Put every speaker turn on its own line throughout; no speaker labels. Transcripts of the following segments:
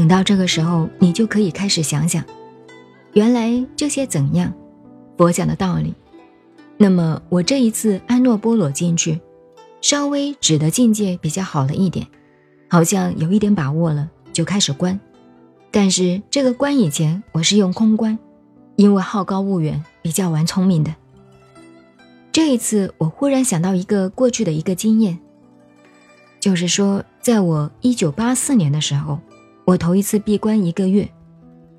等到这个时候，你就可以开始想想，原来这些怎样，佛讲的道理。那么我这一次安诺波罗进去，稍微指的境界比较好了一点，好像有一点把握了，就开始观。但是这个观以前我是用空观，因为好高骛远，比较玩聪明的。这一次我忽然想到一个过去的一个经验，就是说，在我一九八四年的时候，我头一次闭关一个月，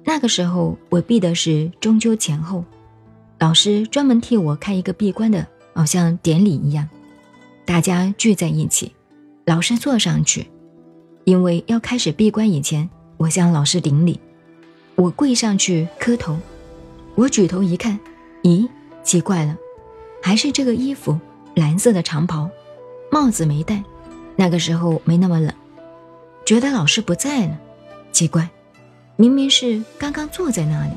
那个时候我闭的是中秋前后。老师专门替我开一个闭关的，好像典礼一样，大家聚在一起，老师坐上去，因为要开始闭关以前，我向老师顶礼，我跪上去磕头，我举头一看，咦，奇怪了，还是这个衣服，蓝色的长袍，帽子没戴，那个时候没那么冷，觉得老师不在了，奇怪，明明是刚刚坐在那里。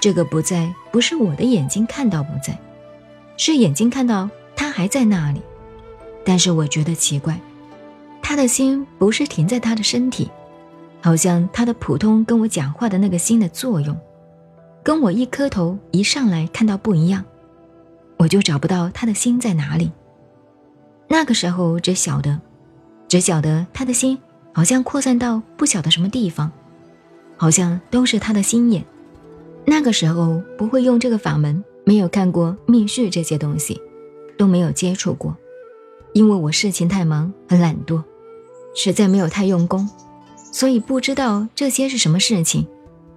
这个不在，不是我的眼睛看到不在，是眼睛看到他还在那里。但是我觉得奇怪，他的心不是停在他的身体，好像他的普通跟我讲话的那个心的作用，跟我一磕头一上来看到不一样，我就找不到他的心在哪里。那个时候只晓得，只晓得他的心好像扩散到不晓得什么地方，好像都是他的心眼。那个时候不会用这个法门，没有看过密续这些东西，都没有接触过，因为我事情太忙，很懒惰，实在没有太用功，所以不知道这些是什么事情。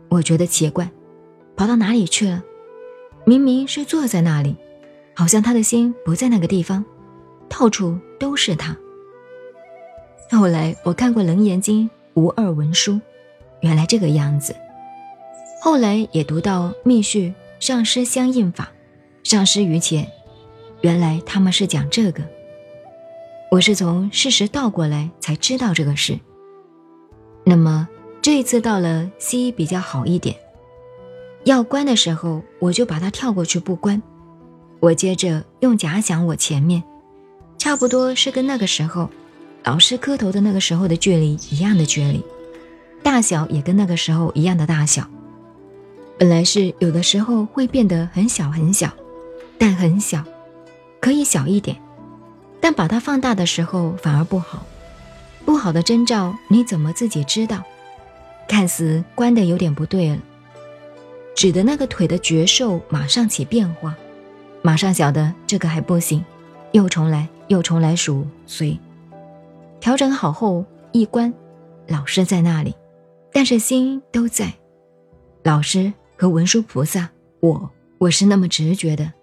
我觉得奇怪，跑到哪里去了？明明是坐在那里，好像他的心不在那个地方，到处都是他。后来我看过《楞严经》无二文书，原来这个样子。后来也读到密续上师相应法，上师于前，原来他们是讲这个。我是从事实倒过来才知道这个事。那么这一次到了西医比较好一点，要关的时候我就把它跳过去不关，我接着用假想我前面，差不多是跟那个时候老师磕头的那个时候的距离一样的距离，大小也跟那个时候一样的大小。本来是有的时候会变得很小很小，但很小，可以小一点，但把它放大的时候反而不好。不好的征兆你怎么自己知道？看似关的有点不对了，指的那个腿的绝瘦马上起变化，马上晓得这个还不行，又重来又重来数随，调整好后一关，老师在那里，但是心都在，老师。和文殊菩萨，我我是那么直觉的，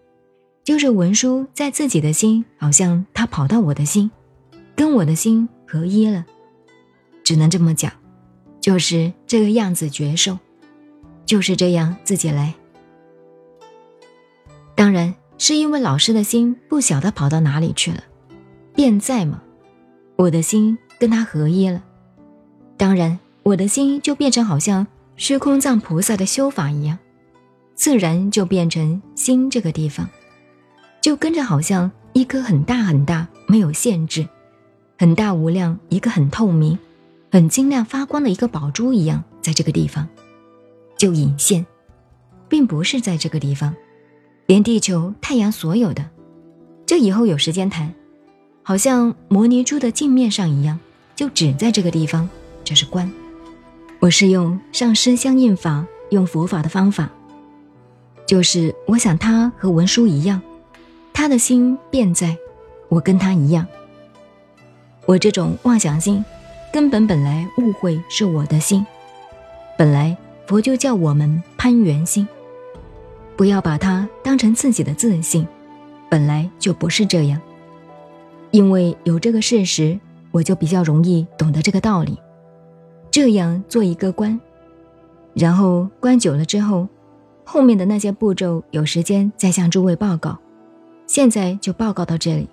就是文殊在自己的心，好像他跑到我的心，跟我的心合一了，只能这么讲，就是这个样子觉受，就是这样自己来。当然是因为老师的心不晓得跑到哪里去了，便在嘛，我的心跟他合一了，当然我的心就变成好像。虚空藏菩萨的修法一样，自然就变成心这个地方，就跟着好像一颗很大很大没有限制，很大无量一个很透明、很晶亮发光的一个宝珠一样，在这个地方就隐现，并不是在这个地方，连地球、太阳所有的，这以后有时间谈，好像摩尼珠的镜面上一样，就只在这个地方，这是观。我是用上师相应法，用佛法的方法，就是我想他和文殊一样，他的心便在，我跟他一样。我这种妄想心，根本本来误会是我的心，本来佛就叫我们攀缘心，不要把它当成自己的自信，本来就不是这样。因为有这个事实，我就比较容易懂得这个道理。这样做一个关，然后关久了之后，后面的那些步骤有时间再向诸位报告。现在就报告到这里。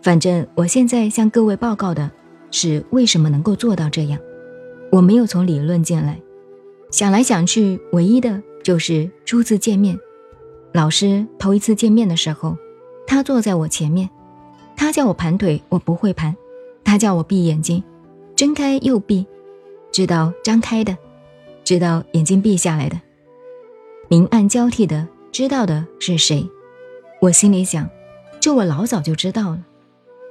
反正我现在向各位报告的是为什么能够做到这样。我没有从理论进来，想来想去，唯一的就是初次见面，老师头一次见面的时候，他坐在我前面，他叫我盘腿，我不会盘；他叫我闭眼睛，睁开又闭。知道张开的，知道眼睛闭下来的，明暗交替的，知道的是谁？我心里想，这我老早就知道了。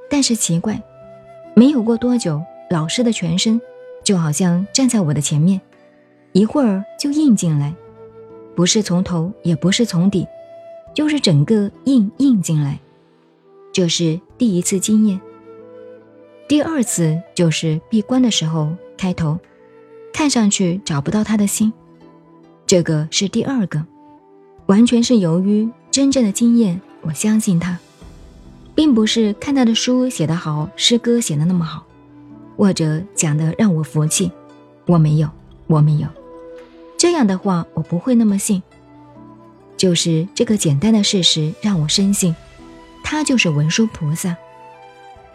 但是奇怪，没有过多久，老师的全身就好像站在我的前面，一会儿就印进来，不是从头，也不是从底，就是整个印印进来。这是第一次经验。第二次就是闭关的时候开头，看上去找不到他的心，这个是第二个，完全是由于真正的经验，我相信他，并不是看他的书写得好，诗歌写得那么好，或者讲的让我服气，我没有，我没有，这样的话我不会那么信。就是这个简单的事实让我深信，他就是文殊菩萨。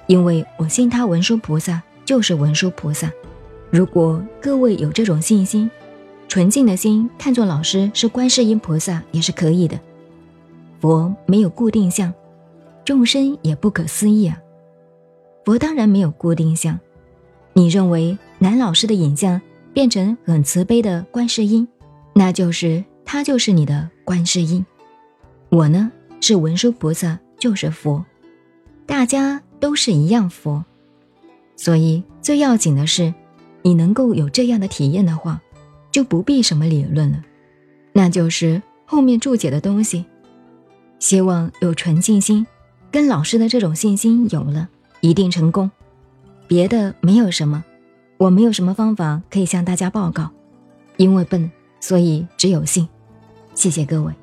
因为我信他文殊菩萨就是文殊菩萨，如果各位有这种信心，纯净的心看作老师是观世音菩萨也是可以的。佛没有固定相，众生也不可思议啊。佛当然没有固定相，你认为男老师的影像变成很慈悲的观世音，那就是他就是你的观世音。我呢是文殊菩萨就是佛，大家。都是一样佛，所以最要紧的是，你能够有这样的体验的话，就不必什么理论了，那就是后面注解的东西。希望有纯净心，跟老师的这种信心有了，一定成功。别的没有什么，我没有什么方法可以向大家报告，因为笨，所以只有信。谢谢各位。